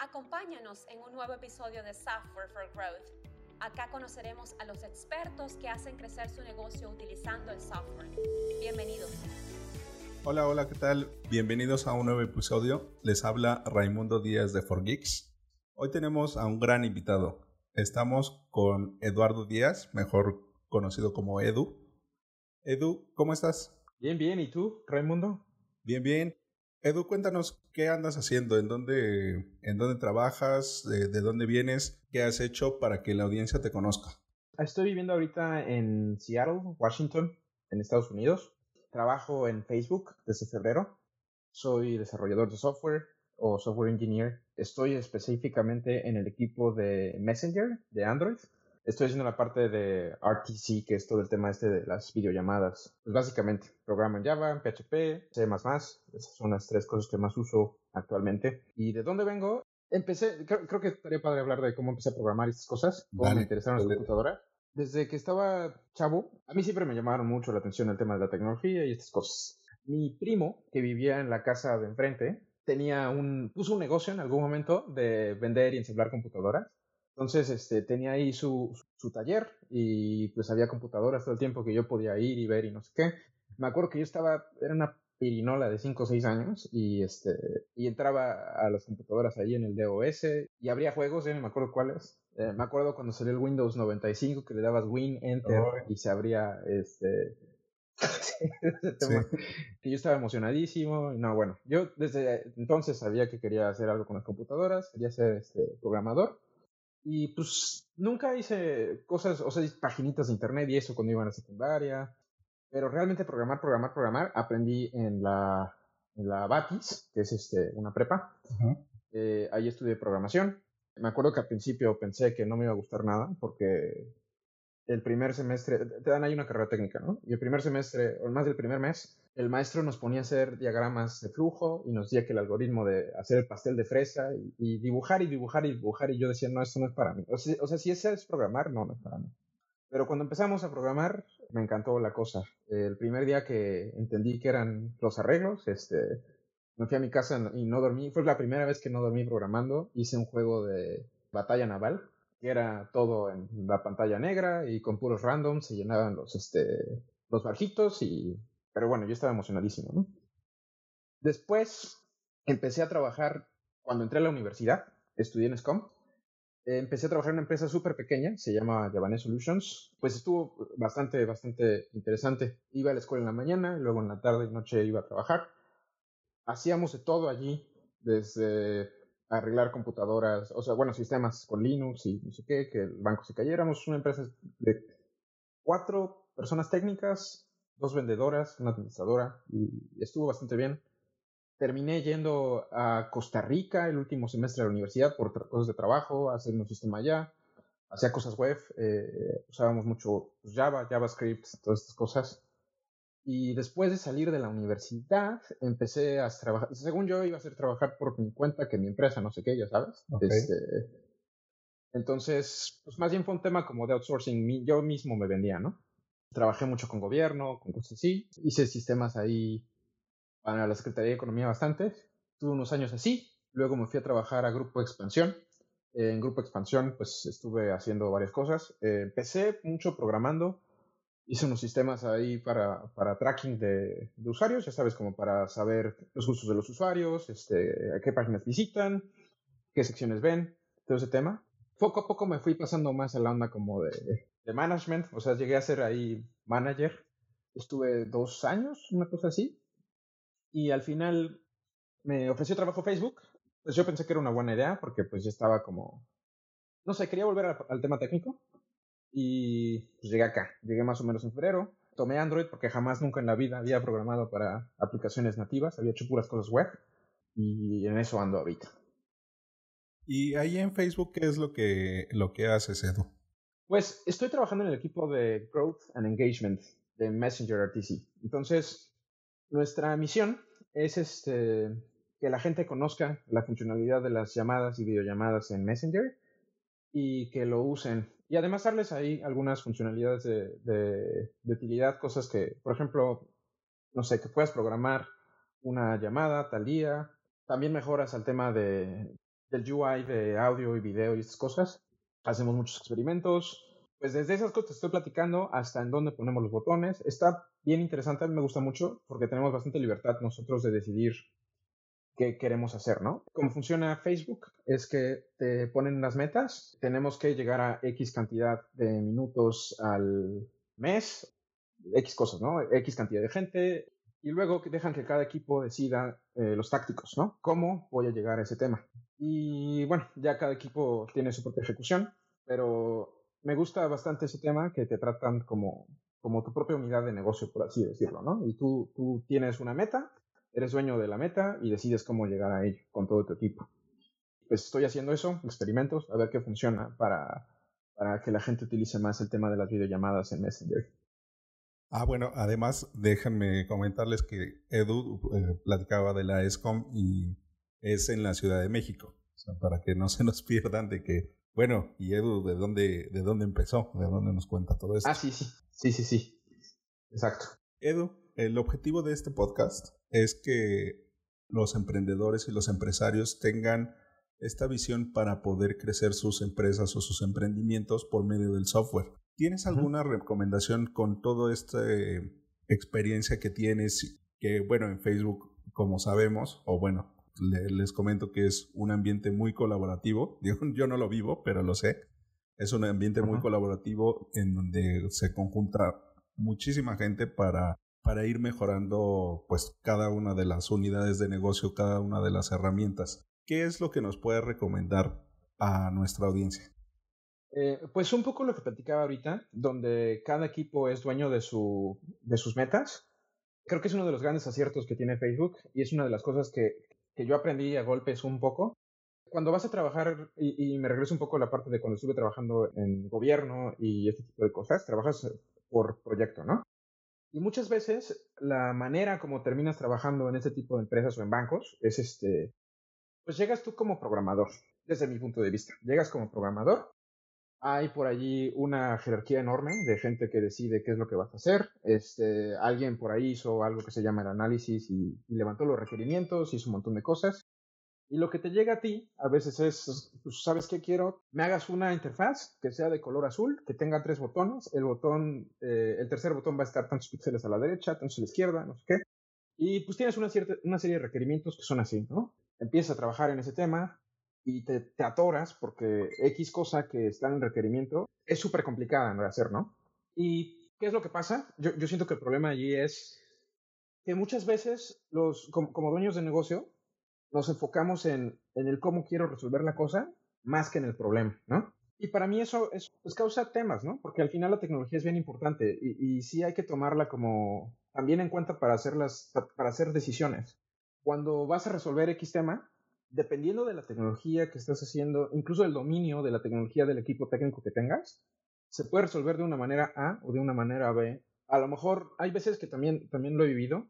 Acompáñanos en un nuevo episodio de Software for Growth. Acá conoceremos a los expertos que hacen crecer su negocio utilizando el software. Bienvenidos. Hola, hola, ¿qué tal? Bienvenidos a un nuevo episodio. Les habla Raimundo Díaz de Forgeeks. Hoy tenemos a un gran invitado. Estamos con Eduardo Díaz, mejor conocido como Edu. Edu, ¿cómo estás? Bien, bien. ¿Y tú, Raimundo? Bien, bien. Edu, cuéntanos qué andas haciendo, en dónde, en dónde trabajas, de, dónde vienes, qué has hecho para que la audiencia te conozca. Estoy viviendo ahorita en Seattle, Washington, en Estados Unidos. Trabajo en Facebook desde febrero. Soy desarrollador de software o software engineer. Estoy específicamente en el equipo de Messenger de Android estoy haciendo la parte de RTC, que es todo el tema este de las videollamadas. Pues básicamente, programa en Java, en PHP, C++, esas son las tres cosas que más uso actualmente. ¿Y de dónde vengo? Empecé, creo, que estaría padre hablar de cómo empecé a programar estas cosas, cómo me interesaron las computadoras. Desde que estaba chavo, a mí siempre me llamaron mucho la atención el tema de la tecnología y estas cosas. Mi primo, que vivía en la casa de enfrente, tenía un, puso un negocio en algún momento de vender y ensamblar computadoras entonces, este, tenía ahí su, su, taller y pues había computadoras todo el tiempo que yo podía ir y ver y no sé qué. Me acuerdo que yo estaba, era una pirinola de 5 o 6 años y, este, y entraba a las computadoras ahí en el DOS y abría juegos, ya no me acuerdo cuáles. Eh, me acuerdo cuando salió el Windows 95 que le dabas Win, Enter y se abría este... que yo estaba emocionadísimo. No, bueno, yo desde entonces sabía que quería hacer algo con las computadoras, quería ser este, programador. Y pues nunca hice cosas, o sea, paginitas de internet y eso cuando iba a la secundaria. Pero realmente programar, programar, programar, aprendí en la, en la Batis, que es este, una prepa. Eh, ahí estudié programación. Me acuerdo que al principio pensé que no me iba a gustar nada porque el primer semestre, te dan ahí una carrera técnica, ¿no? Y el primer semestre, o más del primer mes, el maestro nos ponía a hacer diagramas de flujo y nos decía que el algoritmo de hacer el pastel de fresa y, dibujar y dibujar y dibujar y yo decía, no, esto no es para mí. O sea, si es programar, no, no es para mí. Pero cuando empezamos a programar, me encantó la cosa. El primer día que entendí que eran los arreglos, este, me fui a mi casa y no dormí. Fue la primera vez que no dormí programando. Hice un juego de batalla naval que era todo en la pantalla negra y con puros randoms se llenaban los, este, los barjitos y... Pero bueno, yo estaba emocionadísimo, ¿no? Después empecé a trabajar, cuando entré a la universidad, estudié en SCOM, empecé a trabajar en una empresa súper pequeña, se llama Javanese Solutions, pues estuvo bastante, bastante interesante. Iba a la escuela en la mañana, luego en la tarde y noche iba a trabajar. Hacíamos de todo allí, desde arreglar computadoras, o sea, bueno, sistemas con Linux y no sé qué, que el banco se cayera. Éramos una empresa de cuatro personas técnicas, dos vendedoras, una administradora, y estuvo bastante bien. Terminé yendo a Costa Rica el último semestre de la universidad por cosas de trabajo, hacer un sistema allá, hacía cosas web, eh, usábamos mucho pues, Java, JavaScript, todas estas cosas. Y después de salir de la universidad, empecé a trabajar. Según yo, iba a hacer trabajar por mi cuenta que mi empresa, no sé qué, ya sabes. Este, entonces, pues más bien fue un tema como de outsourcing. Yo mismo me vendía, ¿no? Trabajé mucho con gobierno, con cosas así. Hice sistemas ahí para la Secretaría de Economía bastante. Tuve unos años así. Luego me fui a trabajar a Grupo Expansión. en Grupo Expansión, pues estuve haciendo varias cosas. Empecé mucho programando hice unos sistemas ahí para, para tracking de, de, usuarios, ya sabes, como para saber los gustos de los usuarios, este, qué páginas visitan, qué secciones ven, todo ese tema. Poco a poco me fui pasando más a la onda como de, de management, o sea, llegué a ser ahí manager. Estuve dos años, una cosa así, y al final me ofreció trabajo Facebook. Pues yo pensé que era una buena idea porque pues ya estaba como, no sé, quería volver al tema técnico y pues llegué acá, llegué más o menos en febrero. Tomé Android porque jamás nunca en la vida había programado para aplicaciones nativas, había hecho puras cosas web y en eso ando ahorita. ¿Y ahí en Facebook qué es lo que, lo que haces, Edu? Pues estoy trabajando en el equipo de Growth and Engagement de Messenger RTC. Entonces, nuestra misión es este, que la gente conozca la funcionalidad de las llamadas y videollamadas en Messenger y que lo usen y además darles ahí algunas funcionalidades de, utilidad, cosas que, por ejemplo, no sé, que puedas programar una llamada tal día. También mejoras al tema de del UI de audio y video y estas cosas. Hacemos muchos experimentos. Pues desde esas cosas que estoy platicando hasta en dónde ponemos los botones. Está bien interesante, me gusta mucho porque tenemos bastante libertad nosotros de decidir qué queremos hacer, ¿no? Cómo funciona Facebook es que te ponen las metas, tenemos que llegar a X cantidad de minutos al mes, X cosas, ¿no? X cantidad de gente, y luego dejan que cada equipo decida eh, los tácticos, ¿no? ¿Cómo voy a llegar a ese tema? Y bueno, ya cada equipo tiene su propia ejecución, pero me gusta bastante ese tema que te tratan como, como tu propia unidad de negocio, por así decirlo, ¿no? Y tú, tú tienes una meta eres dueño de la meta y decides cómo llegar a ello con todo tu equipo. Pues estoy haciendo eso, experimentos, a ver qué funciona para, para que la gente utilice más el tema de las videollamadas en Messenger. Ah, bueno, además déjenme comentarles que Edu eh, platicaba de la ESCOM y es en la Ciudad de México, o sea, para que no se nos pierdan de que, bueno, y Edu, ¿de dónde, de dónde empezó? ¿De dónde nos cuenta todo esto? Ah, sí, sí, sí, sí, sí, exacto. Edu, el objetivo de este podcast es que los emprendedores y los empresarios tengan esta visión para poder crecer sus empresas o sus emprendimientos por medio del software. ¿Tienes alguna recomendación con toda esta experiencia que tienes? Que bueno, en Facebook, como sabemos, o bueno, les comento que es un ambiente muy colaborativo. Yo, no lo vivo, pero lo sé. Es un ambiente muy colaborativo en donde se conjunta muchísima gente para para ir mejorando pues cada una de las unidades de negocio, cada una de las herramientas. ¿Qué es lo que nos puede recomendar a nuestra audiencia? Eh, pues un poco lo que platicaba ahorita, donde cada equipo es dueño de, su, de sus metas. Creo que es uno de los grandes aciertos que tiene Facebook y es una de las cosas que, que yo aprendí a golpes un poco. Cuando vas a trabajar, y, y me regreso un poco a la parte de cuando estuve trabajando en gobierno y este tipo de cosas, trabajas por proyecto, ¿no? Y muchas veces la manera como terminas trabajando en este tipo de empresas o en bancos es este, pues llegas tú como programador, desde mi punto de vista. Llegas como programador, hay por allí una jerarquía enorme de gente que decide qué es lo que vas a hacer. Este, alguien por ahí hizo algo que se llama el análisis y levantó los requerimientos, hizo un montón de cosas. Y lo que te llega a ti a veces es, pues, ¿sabes qué quiero? Me hagas una interfaz que sea de color azul, que tenga tres botones. El botón, eh, el tercer botón va a estar tantos píxeles a la derecha, tantos a la izquierda, no sé qué. Y pues tienes una serie de requerimientos que son así, ¿no? Empiezas a trabajar en ese tema y te, te atoras porque X cosa que está en requerimiento es súper complicada de hacer, ¿no? ¿Y qué es lo que pasa? Yo, yo siento que el problema allí es que muchas veces los, como dueños de negocio, nos enfocamos en, en, el cómo quiero resolver la cosa más que en el problema, ¿no? Y para mí eso es, pues, causa temas, ¿no? Porque al final la tecnología es bien importante y, y sí hay que tomarla como también en cuenta para hacer, las, para hacer decisiones. Cuando vas a resolver X tema, dependiendo de la tecnología que estés haciendo, incluso el dominio de la tecnología del equipo técnico que tengas, se puede resolver de una manera A o de una manera B. A lo mejor hay veces que también, también lo he vivido,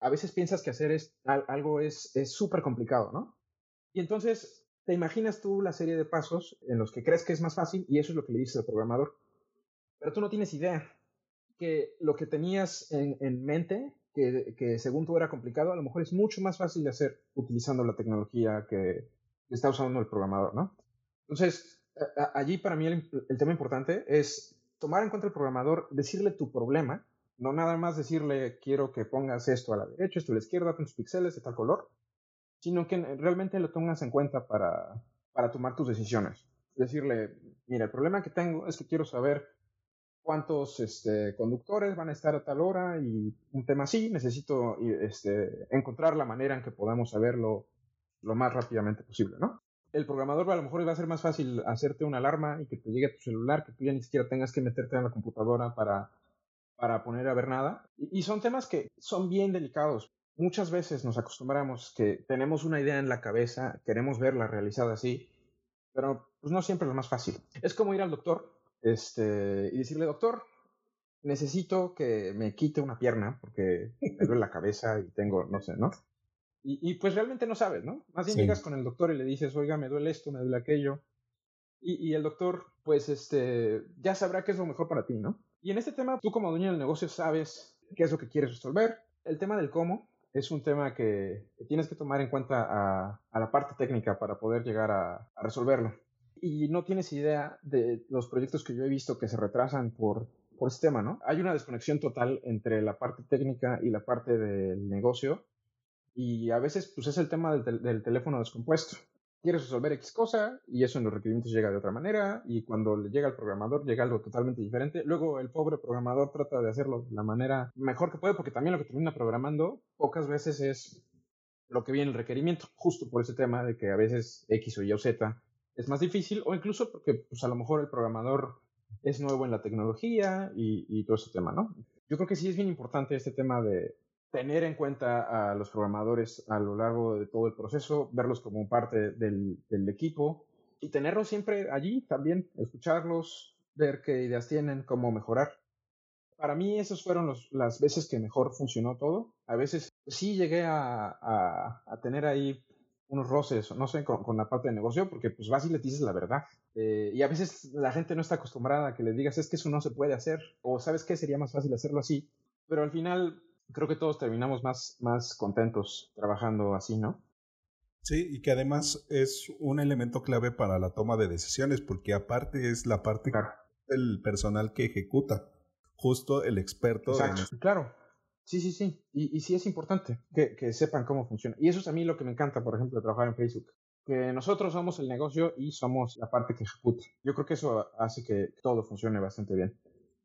a veces piensas que hacer es, algo es súper complicado, ¿no? Y entonces te imaginas tú la serie de pasos en los que crees que es más fácil y eso es lo que le dices al programador. Pero tú no tienes idea que lo que tenías en, en mente, que, según tú era complicado, a lo mejor es mucho más fácil de hacer utilizando la tecnología que está usando el programador, ¿no? Entonces, allí para mí el, tema importante es tomar en cuenta el programador, decirle tu problema no nada más decirle, quiero que pongas esto a la derecha, esto a la izquierda, tus píxeles de tal color, sino que realmente lo tengas en cuenta para, para tomar tus decisiones. Decirle, mira, el problema que tengo es que quiero saber cuántos este, conductores van a estar a tal hora y un tema así, necesito este, encontrar la manera en que podamos saberlo lo más rápidamente posible, ¿no? El programador a lo mejor va a ser más fácil hacerte una alarma y que te llegue a tu celular, que tú ya ni siquiera tengas que meterte en la computadora para para poner a ver nada. Y, son temas que son bien delicados. Muchas veces nos acostumbramos que tenemos una idea en la cabeza, queremos verla realizada así, pero pues no siempre es lo más fácil. Es como ir al doctor este, y decirle, doctor, necesito que me quite una pierna porque me duele la cabeza y tengo, no sé, ¿no? Y, pues realmente no sabes, ¿no? Más bien llegas con el doctor y le dices, oiga, me duele esto, me duele aquello. Y, y, el doctor, pues, este, ya sabrá qué es lo mejor para ti, ¿no? Y en este tema, tú como dueño del negocio sabes qué es lo que quieres resolver. El tema del cómo es un tema que, tienes que tomar en cuenta a, la parte técnica para poder llegar a, resolverlo. Y no tienes idea de los proyectos que yo he visto que se retrasan por, por este tema, ¿no? Hay una desconexión total entre la parte técnica y la parte del negocio y a veces pues es el tema del teléfono descompuesto quieres resolver X cosa y eso en los requerimientos llega de otra manera y cuando le llega al programador llega algo totalmente diferente. Luego el pobre programador trata de hacerlo de la manera mejor que puede porque también lo que termina programando pocas veces es lo que viene el requerimiento, justo por ese tema de que a veces X o Y o Z es más difícil o incluso porque pues a lo mejor el programador es nuevo en la tecnología y, todo ese tema, ¿no? Yo creo que sí es bien importante este tema de, tener en cuenta a los programadores a lo largo de todo el proceso, verlos como parte del, equipo y tenerlos siempre allí también, escucharlos, ver qué ideas tienen, cómo mejorar. Para mí esas fueron las veces que mejor funcionó todo. A veces sí llegué a, tener ahí unos roces, no sé, con, la parte de negocio, porque pues vas y le dices la verdad. Eh, y a veces la gente no está acostumbrada a que le digas, es que eso no se puede hacer, o sabes qué, sería más fácil hacerlo así. Pero al final creo que todos terminamos más, más contentos trabajando así, ¿no? Sí, y que además es un elemento clave para la toma de decisiones, porque aparte es la parte del personal que ejecuta, justo el experto. Exacto, claro. Sí, sí, sí. Y, y sí es importante que, que, sepan cómo funciona. Y eso es a mí lo que me encanta, por ejemplo, de trabajar en Facebook. Que nosotros somos el negocio y somos la parte que ejecuta. Yo creo que eso hace que todo funcione bastante bien.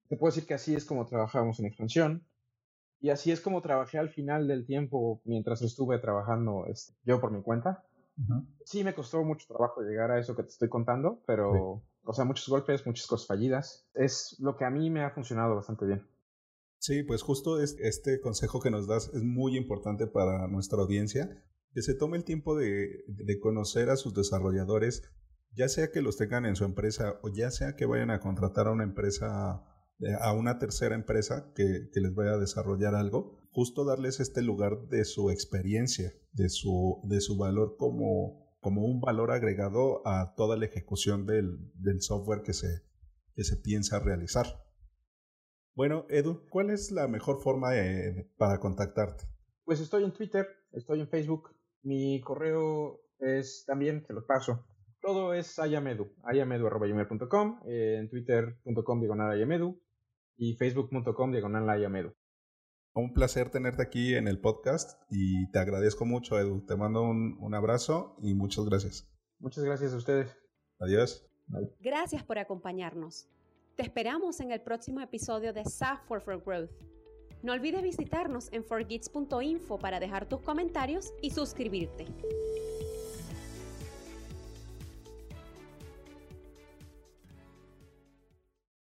Te puedo decir que así es como trabajamos en expansión. Y así es como trabajé al final del tiempo mientras estuve trabajando este, yo por mi cuenta. Sí, me costó mucho trabajo llegar a eso que te estoy contando, pero, o sea, muchos golpes, muchas cosas fallidas. Es lo que a mí me ha funcionado bastante bien. Sí, pues justo este consejo que nos das es muy importante para nuestra audiencia, que se tome el tiempo de, conocer a sus desarrolladores, ya sea que los tengan en su empresa o ya sea que vayan a contratar a una empresa a una tercera empresa que, les vaya a desarrollar algo, justo darles este lugar de su experiencia, de su, de su valor como, como un valor agregado a toda la ejecución del, software que se, que se piensa realizar. Bueno, Edu, ¿cuál es la mejor forma eh, para contactarte? Pues estoy en Twitter, estoy en Facebook, mi correo es también, te lo paso. Todo es ayamedu, ayamedu.com, eh, en twitter.com diagonal ayamedu, y facebook.com diagonal Un placer tenerte aquí en el podcast y te agradezco mucho, Edu. Te mando un, abrazo y muchas gracias. Muchas gracias a ustedes. Adiós. Gracias por acompañarnos. Te esperamos en el próximo episodio de Software for Growth. No olvides visitarnos en forgits.info para dejar tus comentarios y suscribirte.